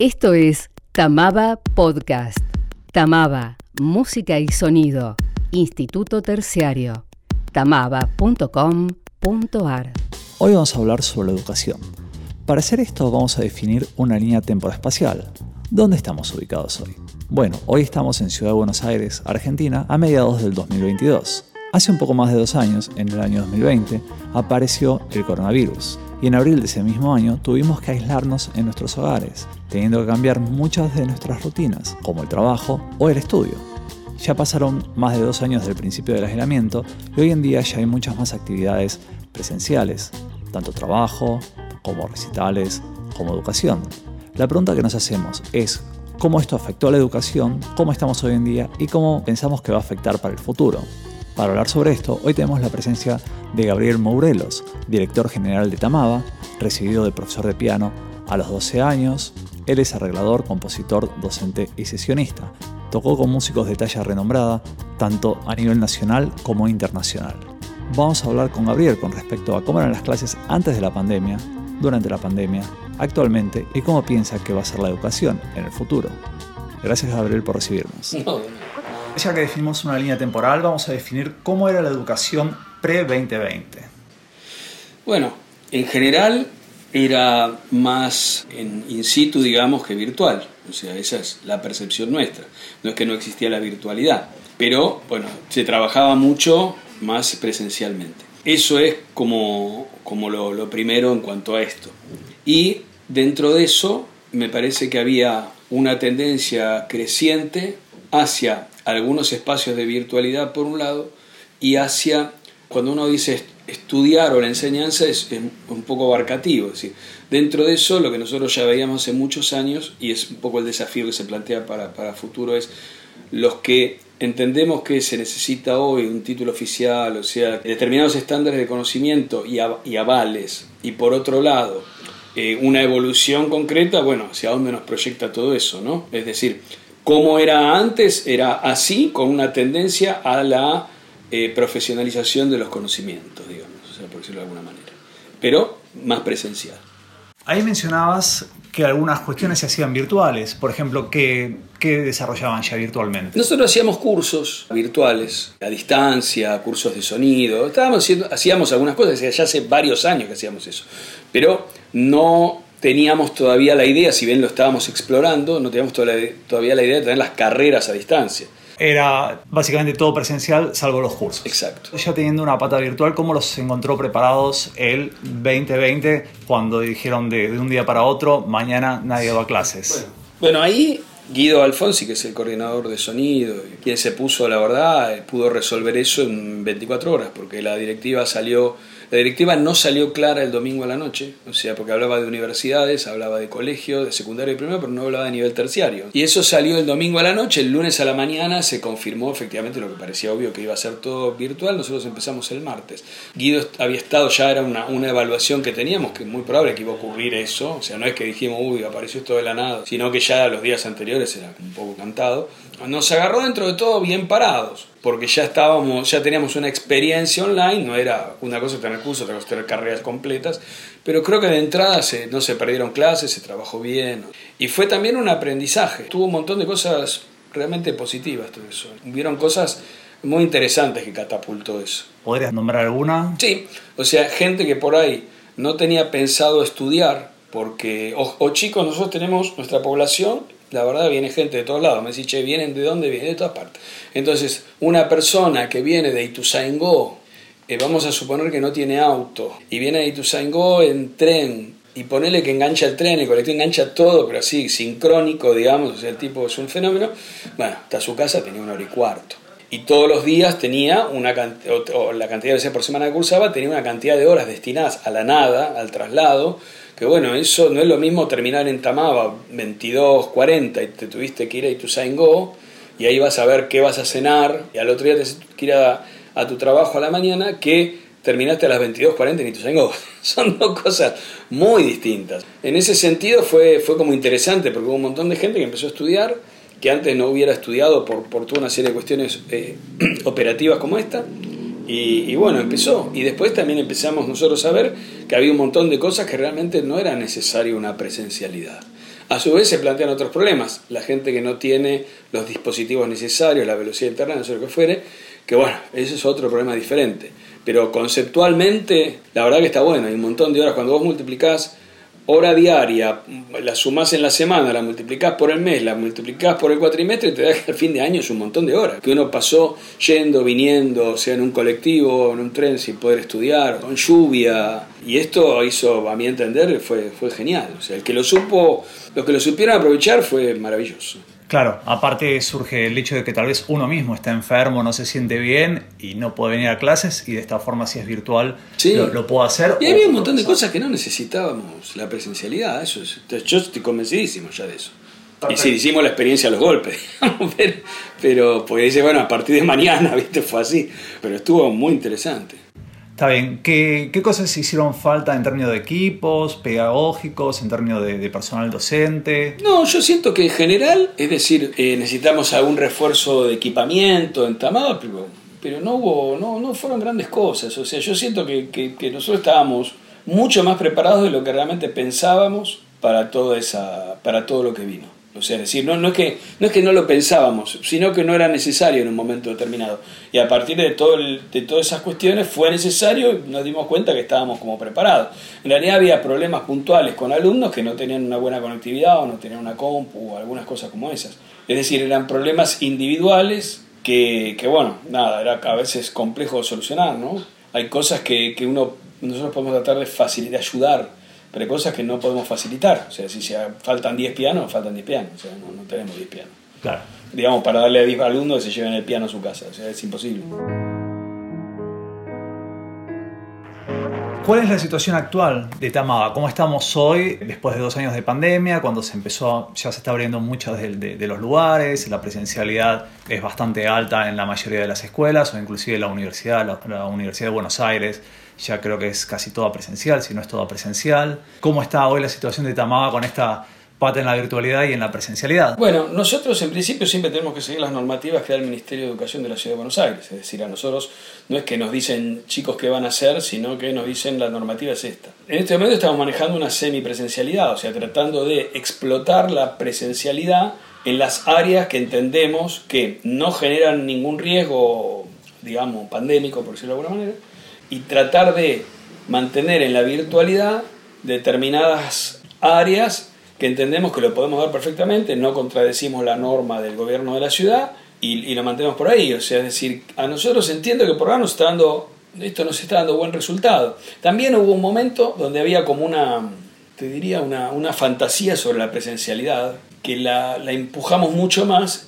Esto es Tamaba Podcast. Tamaba, música y sonido. Instituto Terciario. tamaba.com.ar. Hoy vamos a hablar sobre educación. Para hacer esto vamos a definir una línea temporal-espacial. ¿Dónde estamos ubicados hoy? Bueno, hoy estamos en Ciudad de Buenos Aires, Argentina, a mediados del 2022. Hace un poco más de dos años, en el año 2020, apareció el coronavirus y en abril de ese mismo año tuvimos que aislarnos en nuestros hogares, teniendo que cambiar muchas de nuestras rutinas, como el trabajo o el estudio. Ya pasaron más de dos años del principio del aislamiento y hoy en día ya hay muchas más actividades presenciales, tanto trabajo como recitales, como educación. La pregunta que nos hacemos es cómo esto afectó a la educación, cómo estamos hoy en día y cómo pensamos que va a afectar para el futuro. Para hablar sobre esto, hoy tenemos la presencia de Gabriel Mourelos, director general de Tamaba, recibido de profesor de piano a los 12 años. Él es arreglador, compositor, docente y sesionista. Tocó con músicos de talla renombrada, tanto a nivel nacional como internacional. Vamos a hablar con Gabriel con respecto a cómo eran las clases antes de la pandemia, durante la pandemia, actualmente y cómo piensa que va a ser la educación en el futuro. Gracias Gabriel por recibirnos. Ya que definimos una línea temporal, vamos a definir cómo era la educación pre-2020. Bueno, en general era más in situ, digamos, que virtual. O sea, esa es la percepción nuestra. No es que no existía la virtualidad, pero bueno, se trabajaba mucho más presencialmente. Eso es como, como lo, lo primero en cuanto a esto. Y dentro de eso me parece que había una tendencia creciente hacia algunos espacios de virtualidad por un lado y hacia, cuando uno dice estudiar o la enseñanza es, un poco abarcativo. Es decir, dentro de eso lo que nosotros ya veíamos hace muchos años y es un poco el desafío que se plantea para, para futuro es los que entendemos que se necesita hoy un título oficial, o sea, determinados estándares de conocimiento y, y avales, y por otro lado, eh, una evolución concreta, bueno, hacia dónde nos proyecta todo eso, ¿no? Es decir, como era antes, era así, con una tendencia a la eh, profesionalización de los conocimientos, digamos, o sea, por decirlo de alguna manera, pero más presencial. Ahí mencionabas que algunas cuestiones se hacían virtuales, por ejemplo, ¿qué, qué desarrollaban ya virtualmente? Nosotros hacíamos cursos virtuales, a distancia, cursos de sonido, estábamos haciendo, hacíamos algunas cosas, ya hace varios años que hacíamos eso, pero no teníamos todavía la idea, si bien lo estábamos explorando, no teníamos todavía la idea de tener las carreras a distancia. Era básicamente todo presencial, salvo los cursos. Exacto. Ya teniendo una pata virtual, ¿cómo los encontró preparados el 2020 cuando dijeron de, un día para otro, mañana nadie va a clases? Bueno, bueno ahí Guido Alfonsi, que es el coordinador de sonido, quien se puso, la verdad, pudo resolver eso en 24 horas, porque la directiva salió la directiva no salió clara el domingo a la noche, o sea, porque hablaba de universidades, hablaba de colegio, de secundario y primero, pero no hablaba de nivel terciario. Y eso salió el domingo a la noche, el lunes a la mañana se confirmó efectivamente lo que parecía obvio que iba a ser todo virtual, nosotros empezamos el martes. Guido había estado, ya era una, una evaluación que teníamos, que es muy probable que iba a ocurrir eso, o sea, no es que dijimos, uy, apareció esto de la nada, sino que ya los días anteriores era un poco cantado. Nos agarró dentro de todo bien parados porque ya estábamos, ya teníamos una experiencia online, no era una cosa tener cursos, otra cosa tener carreras completas, pero creo que de entrada se, no se perdieron clases, se trabajó bien. Y fue también un aprendizaje, tuvo un montón de cosas realmente positivas todo eso. Hubieron cosas muy interesantes que catapultó eso. ¿Podrías nombrar alguna? Sí, o sea, gente que por ahí no tenía pensado estudiar, porque, o, o chicos, nosotros tenemos nuestra población la verdad viene gente de todos lados. Me dice, che, ¿vienen de dónde? Vienen de todas partes. Entonces, una persona que viene de Ituzaingó, eh, vamos a suponer que no tiene auto, y viene de Ituzaingó en tren, y ponele que engancha el tren, el colectivo engancha todo, pero así, sincrónico, digamos, o sea, el tipo es un fenómeno, bueno, hasta su casa tenía una hora y cuarto. Y todos los días tenía una cantidad, la cantidad de veces por semana que cursaba, tenía una cantidad de horas destinadas a la nada, al traslado, que bueno, eso no es lo mismo terminar en Tamaba 22, 40 y te tuviste que ir a Ituzaingó y ahí vas a ver qué vas a cenar y al otro día te que ir a, tu trabajo a la mañana que terminaste a las 22.40 en Ituzaingó. Son dos cosas muy distintas. En ese sentido fue, fue como interesante porque hubo un montón de gente que empezó a estudiar que antes no hubiera estudiado por, por toda una serie de cuestiones eh, operativas como esta y, bueno, empezó. Y después también empezamos nosotros a ver que había un montón de cosas que realmente no era necesario una presencialidad. A su vez se plantean otros problemas. La gente que no tiene los dispositivos necesarios, la velocidad de internet, no sé lo que fuere, que bueno, ese es otro problema diferente. Pero conceptualmente, la verdad que está bueno, hay un montón de horas. Cuando vos multiplicás hora diaria, la sumás en la semana, la multiplicás por el mes, la multiplicás por el cuatrimestre, te da que al fin de año es un montón de horas. Que uno pasó yendo, viniendo, sea en un colectivo, en un tren sin poder estudiar, con lluvia. Y esto hizo, a mi entender, fue, fue genial. O sea, el que lo supo, los que lo supieron aprovechar fue maravilloso. Claro, aparte surge el hecho de que tal vez uno mismo está enfermo, no se siente bien y no puede venir a clases y de esta forma si es virtual lo, puedo hacer. Y había un montón de cosas que no necesitábamos la presencialidad, eso yo estoy convencidísimo ya de eso. Y sí, hicimos la experiencia a los golpes, pero, pero porque dice, bueno, a partir de mañana, viste, fue así, pero estuvo muy interesante. Está bien. ¿Qué, cosas hicieron falta en términos de equipos, pedagógicos, en términos de, personal docente? No, yo siento que en general, es decir, eh, necesitamos algún refuerzo de equipamiento en Tamaba, pero, no hubo, no, no fueron grandes cosas. O sea, yo siento que, que, nosotros estábamos mucho más preparados de lo que realmente pensábamos para, toda esa, para todo lo que vino. O sea, es decir, no, no, es que, no es que no lo pensábamos, sino que no era necesario en un momento determinado. Y a partir de, todo de todas esas cuestiones fue necesario y nos dimos cuenta que estábamos como preparados. En realidad había problemas puntuales con alumnos que no tenían una buena conectividad o no tenían una compu o algunas cosas como esas. Es decir, eran problemas individuales que, que bueno, nada, era a veces complejo de solucionar, ¿no? Hay cosas que, que uno, nosotros podemos tratar de facilitar, de ayudar pero hay cosas que no podemos facilitar. O sea, si se faltan 10 pianos, faltan 10 pianos. O sea, no, tenemos 10 pianos. Claro. Digamos, para darle a 10 alumnos que se lleven el piano a su casa. O sea, es imposible. ¿Cuál es la situación actual de Tamaba? ¿Cómo estamos hoy, después de dos años de pandemia, cuando se empezó, ya se está abriendo muchos de, los lugares, la presencialidad es bastante alta en la mayoría de las escuelas, o inclusive la universidad, la Universidad de Buenos Aires, ya creo que es casi toda presencial, si no es toda presencial. ¿Cómo está hoy la situación de Tamaba con esta pata en la virtualidad y en la presencialidad? Bueno, nosotros en principio siempre tenemos que seguir las normativas que da el Ministerio de Educación de la Ciudad de Buenos Aires. Es decir, a nosotros no es que nos dicen chicos qué van a hacer, sino que nos dicen la normativa es esta. En este momento estamos manejando una semipresencialidad, o sea, tratando de explotar la presencialidad en las áreas que entendemos que no generan ningún riesgo, digamos, pandémico, por decirlo de alguna manera, y tratar de mantener en la virtualidad determinadas áreas que entendemos que lo podemos dar perfectamente, no contradecimos la norma del gobierno de la ciudad y, lo mantenemos por ahí. O sea, es decir, a nosotros entiendo que por ahora nos está dando, esto nos está dando buen resultado. También hubo un momento donde había como una, te diría, una, una fantasía sobre la presencialidad, que la, la empujamos mucho más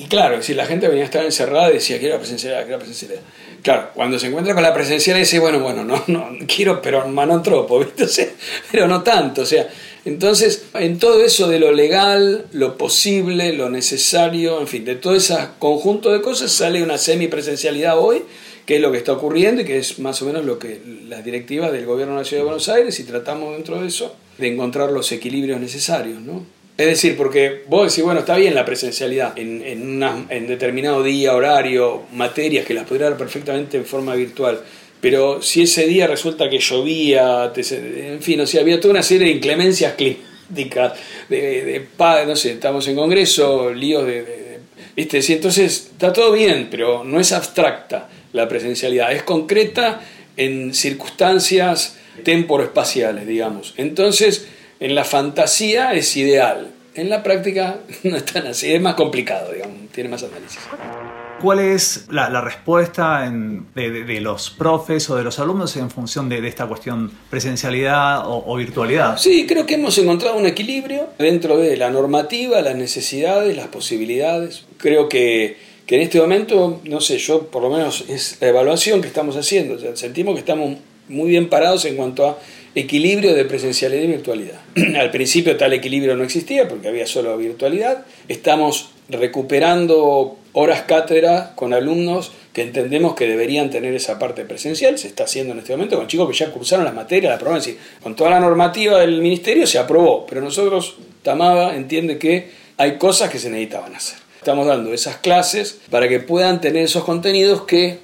y claro, si la gente venía a estar encerrada y decía, quiero la presencialidad, quiero la presencialidad. Claro, cuando se encuentra con la presencialidad dice, bueno, bueno, no, no, quiero, pero tropo, ¿viste? pero no tanto, o sea, entonces, en todo eso de lo legal, lo posible, lo necesario, en fin, de todo ese conjunto de cosas sale una semipresencialidad hoy, que es lo que está ocurriendo y que es más o menos lo que las directivas del gobierno de la Ciudad de Buenos Aires y tratamos dentro de eso de encontrar los equilibrios necesarios, ¿no? Es decir, porque vos decís, bueno, está bien la presencialidad en, en, determinado día, horario, materias que las podría dar perfectamente en forma virtual. Pero si ese día resulta que llovía, en fin, o sea, había toda una serie de inclemencias climáticas, de, de, no sé, estamos en congreso, líos de, ¿viste? Sí, entonces está todo bien, pero no es abstracta la presencialidad, es concreta en circunstancias temporoespaciales, digamos. Entonces, en la fantasía es ideal, en la práctica no es tan así, es más complicado, digamos, tiene más análisis. ¿Cuál es la, respuesta de, los profes o de los alumnos en función de, esta cuestión presencialidad o, virtualidad? Sí, creo que hemos encontrado un equilibrio dentro de la normativa, las necesidades, las posibilidades. Creo que, que en este momento, no sé, yo por lo menos es la evaluación que estamos haciendo. sentimos que estamos muy bien parados en cuanto a equilibrio de presencialidad y virtualidad. Al principio tal equilibrio no existía porque había solo virtualidad. Estamos recuperando horas cátedra con alumnos que entendemos que deberían tener esa parte presencial. Se está haciendo en este momento con chicos que ya cursaron las materias, la aprobaron. con toda la normativa del ministerio se aprobó, pero nosotros, Tamaba entiende que hay cosas que se necesitaban hacer. Estamos dando esas clases para que puedan tener esos contenidos que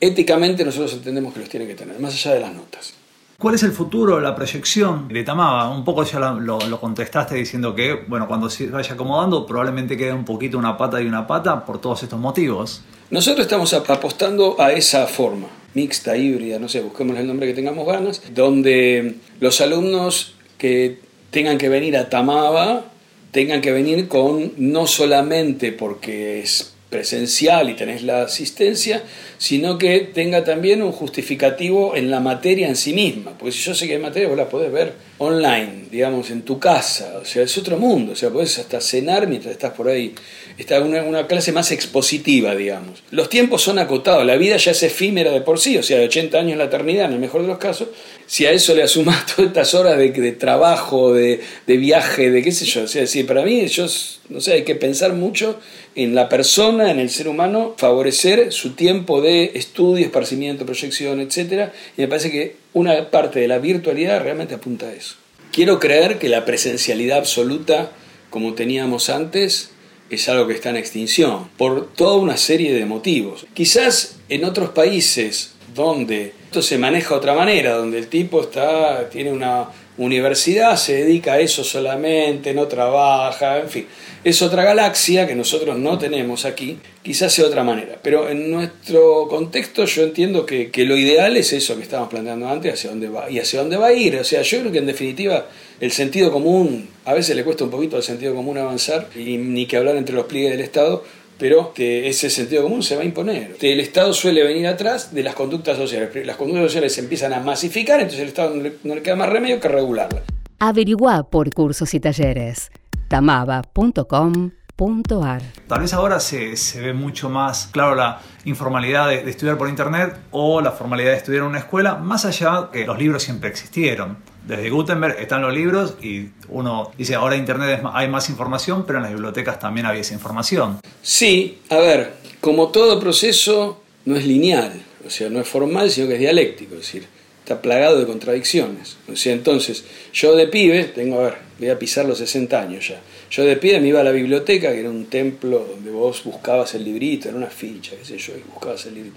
éticamente nosotros entendemos que los tienen que tener, más allá de las notas. ¿Cuál es el futuro, la proyección de Tamaba? Un poco ya lo, lo, contestaste diciendo que, bueno, cuando se vaya acomodando probablemente quede un poquito una pata y una pata por todos estos motivos. Nosotros estamos apostando a esa forma, mixta, híbrida, no sé, busquemos el nombre que tengamos ganas, donde los alumnos que tengan que venir a Tamaba tengan que venir con no solamente porque es presencial y tenés la asistencia, sino que tenga también un justificativo en la materia en sí misma. Porque si yo sé que hay materia, vos la podés ver online, digamos, en tu casa. O sea, es otro mundo. O sea, podés hasta cenar mientras estás por ahí. Está una, una clase más expositiva, digamos. Los tiempos son acotados. La vida ya es efímera de por sí. O sea, de 80 años la eternidad, en el mejor de los casos. Si a eso le asumas todas estas horas de, trabajo, de, de, viaje, de qué sé yo. O sea, sí, para mí, yo, no sé, hay que pensar mucho en la persona, en el ser humano, favorecer su tiempo de estudio, esparcimiento, proyección, etc. Y me parece que una parte de la virtualidad realmente apunta a eso. Quiero creer que la presencialidad absoluta, como teníamos antes, es algo que está en extinción, por toda una serie de motivos. Quizás en otros países donde esto se maneja de otra manera, donde el tipo está, tiene una universidad, se dedica a eso solamente, no trabaja, en fin es otra galaxia que nosotros no tenemos aquí, quizás sea otra manera. Pero en nuestro contexto yo entiendo que, lo ideal es eso que estábamos planteando antes, hacia dónde va y hacia dónde va a ir. O sea, yo creo que en definitiva el sentido común, a veces le cuesta un poquito al sentido común avanzar, y ni que hablar entre los pliegues del Estado, pero ese sentido común se va a imponer. El Estado suele venir atrás de las conductas sociales. Las conductas sociales se empiezan a masificar, entonces el Estado no le, no le queda más remedio que regularlas. Averigua por cursos y talleres tamaba.com.ar. Tal vez ahora se, se, ve mucho más claro la informalidad de, de, estudiar por internet o la formalidad de estudiar en una escuela, más allá que los libros siempre existieron. Desde Gutenberg están los libros y uno dice ahora en internet hay más información, pero en las bibliotecas también había esa información. Sí, a ver, como todo proceso no es lineal, o sea, no es formal, sino que es dialéctico, es decir, está plagado de contradicciones. O sea, entonces, yo de pibe, tengo, a ver, voy a pisar los 60 años ya. Yo de pibe me iba a la biblioteca, que era un templo donde vos buscabas el librito, era una ficha, qué sé yo, y buscabas el librito.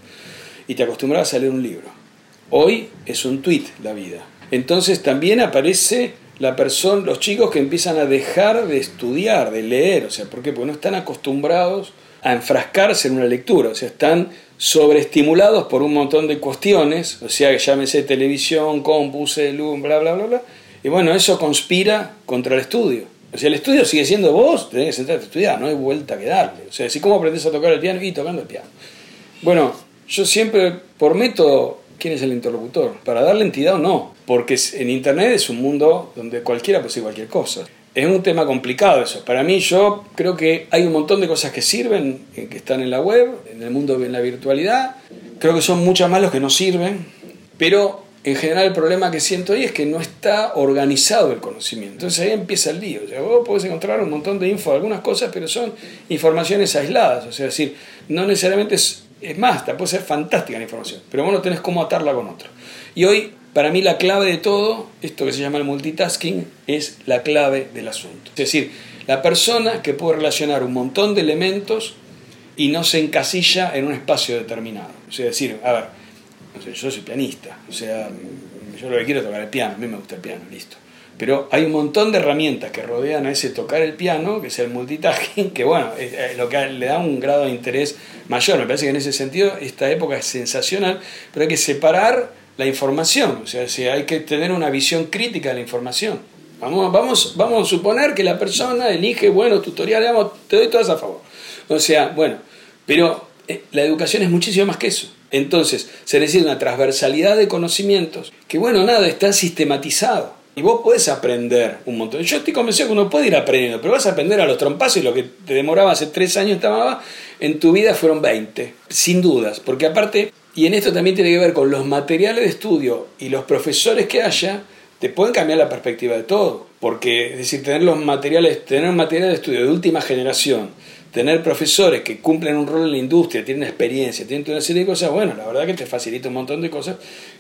Y te acostumbrabas a leer un libro. Hoy es un tweet la vida. Entonces también aparece la persona, los chicos que empiezan a dejar de estudiar, de leer. O sea, ¿por qué? Porque no están acostumbrados a enfrascarse en una lectura. O sea, están sobreestimulados por un montón de cuestiones, o sea, que llámese televisión, compu, bla, bla, bla, bla. Y bueno, eso conspira contra el estudio. O sea, el estudio sigue siendo vos, tenés que sentarte a estudiar, no hay vuelta que darle. O sea, si cómo aprendes a tocar el piano y tocando el piano. Bueno, yo siempre, por método, ¿quién es el interlocutor? Para darle entidad o no. Porque en Internet es un mundo donde cualquiera puede decir cualquier cosa es un tema complicado eso. Para mí yo creo que hay un montón de cosas que sirven, eh, que están en la web, en el mundo, en la virtualidad. Creo que son muchas más los que no sirven, pero en general el problema que siento ahí es que no está organizado el conocimiento. Entonces ahí empieza el lío. O sea, vos podés encontrar un montón de info algunas cosas, pero son informaciones aisladas. O sea, decir, no necesariamente es, es más, puede ser fantástica la información, pero vos no tenés cómo atarla con otra. Y hoy para mí la clave de todo, esto que se llama el multitasking, es la clave del asunto. Es decir, la persona que puede relacionar un montón de elementos y no se encasilla en un espacio determinado. O sea, decir, a ver, yo soy pianista, o sea, yo lo que quiero es tocar el piano, a mí me gusta el piano, listo. Pero hay un montón de herramientas que rodean a ese tocar el piano, que es el multitasking, que bueno, es lo que le da un grado de interés mayor. Me parece que en ese sentido esta época es sensacional, pero hay que separar la información, o sea, si hay que tener una visión crítica de la información. Vamos, vamos, vamos a suponer que la persona elige buenos tutoriales, vamos, te doy todas a favor. O sea, bueno, pero eh, la educación es muchísimo más que eso. Entonces, se necesita una transversalidad de conocimientos que, bueno, nada, está sistematizado. Y vos podés aprender un montón. Yo estoy convencido que uno puede ir aprendiendo, pero vas a aprender a los trompazos y lo que te demoraba hace tres años, estaba en tu vida fueron 20, sin dudas. Porque aparte, y en esto también tiene que ver con los materiales de estudio y los profesores que haya, te pueden cambiar la perspectiva de todo. Porque, es decir, tener los materiales, tener un de estudio de última generación, tener profesores que cumplen un rol en la industria, tienen experiencia, tienen una serie de cosas, bueno, la verdad que te facilita un montón de cosas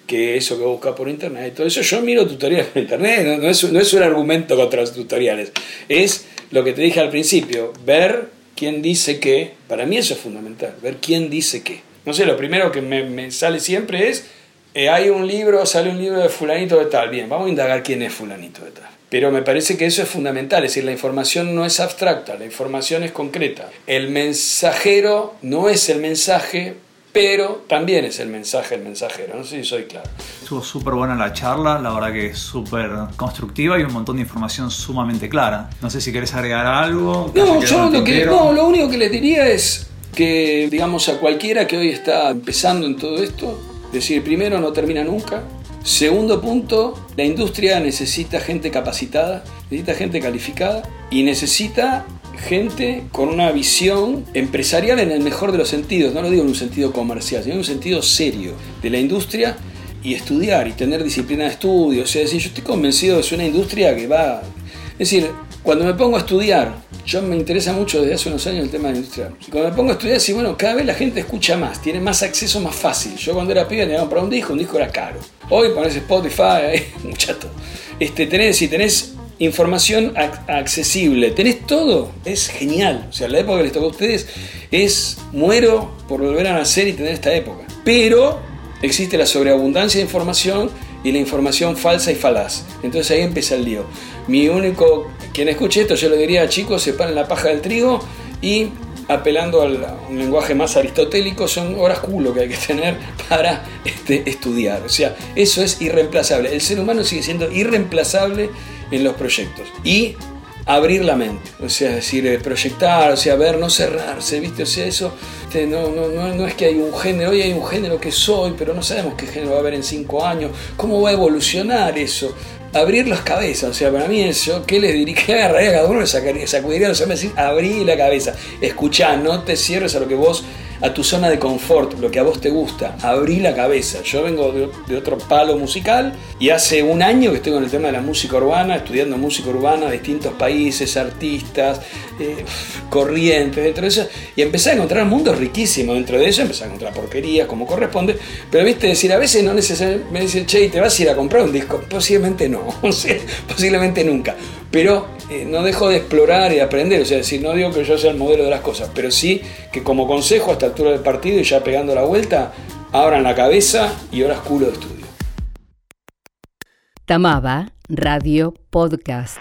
que eso que buscas por internet y todo eso. Yo miro tutoriales por internet, no, es, no es un argumento contra los tutoriales, es lo que te dije al principio, ver quién dice qué, para mí eso es fundamental, ver quién dice qué. No sé, lo primero que me, sale siempre es eh, hay un libro, sale un libro de fulanito de tal, bien, vamos a indagar quién es fulanito de tal. Pero me parece que eso es fundamental, es decir, la información no es abstracta, la información es concreta. El mensajero no es el mensaje, pero también es el mensaje el mensajero. No sé si soy claro. Estuvo súper buena la charla, la verdad que es súper constructiva y un montón de información sumamente clara. No sé si querés agregar algo. No, yo lo, que, no, lo único que les diría es que, digamos, a cualquiera que hoy está empezando en todo esto, decir, primero, no termina nunca. Segundo punto, la industria necesita gente capacitada, necesita gente calificada y necesita gente con una visión empresarial en el mejor de los sentidos, no lo digo en un sentido comercial, sino en un sentido serio de la industria y estudiar y tener disciplina de estudio. O sea, decir, yo estoy convencido de que es una industria que va... Es decir, cuando me pongo a estudiar, yo me interesa mucho desde hace unos años el tema de la industria. Cuando me pongo a estudiar, sí, bueno, cada vez la gente escucha más, tiene más acceso más fácil. Yo cuando era pibe tenía para un disco, un disco era caro. Hoy pones Spotify, muchacho. Este, tenés, si tenés información accesible. ¿Tenés todo? Es genial. O sea, la época que les tocó a ustedes es muero por volver a nacer y tener esta época. Pero existe la sobreabundancia de información y la información falsa y falaz. Entonces ahí empieza el lío. Mi único, quien escuche esto, yo le diría, chicos, separen la paja del trigo y apelando a un lenguaje más aristotélico, son horas culo que hay que tener para este, estudiar. O sea, eso es irreemplazable. El ser humano sigue siendo irreemplazable en los proyectos. Y abrir la mente, o sea, es decir, eh, proyectar, o sea, ver, no cerrarse, ¿viste? O sea, eso este, no, no, no, no, es que hay un género, hoy hay un género que soy, pero no sabemos qué género va a haber en cinco años, cómo va a evolucionar eso. Abrir las cabezas, o sea, para mí eso, ¿qué les diría? ¿Qué agarraría a cada uno? Le sacudiría los hombres y decir, abrí la cabeza, escuchá, no te cierres a lo que vos a tu zona de confort, lo que a vos te gusta, abrí la cabeza. Yo vengo de, otro palo musical y hace un año que estoy con el tema de la música urbana, estudiando música urbana, distintos países, artistas, eh, corrientes, dentro de eso, y empecé a encontrar mundos riquísimos dentro de eso, empecé a encontrar porquerías como corresponde, pero viste, decir, a veces no necesariamente me dicen, che, ¿te vas a ir a comprar un disco? Posiblemente no, posiblemente nunca pero eh, no dejo de explorar y de aprender, o sea, decir, no digo que yo sea el modelo de las cosas, pero sí que como consejo a esta altura del partido y ya pegando la vuelta, abran la cabeza y horas culo de estudio. Tamaba Radio Podcast.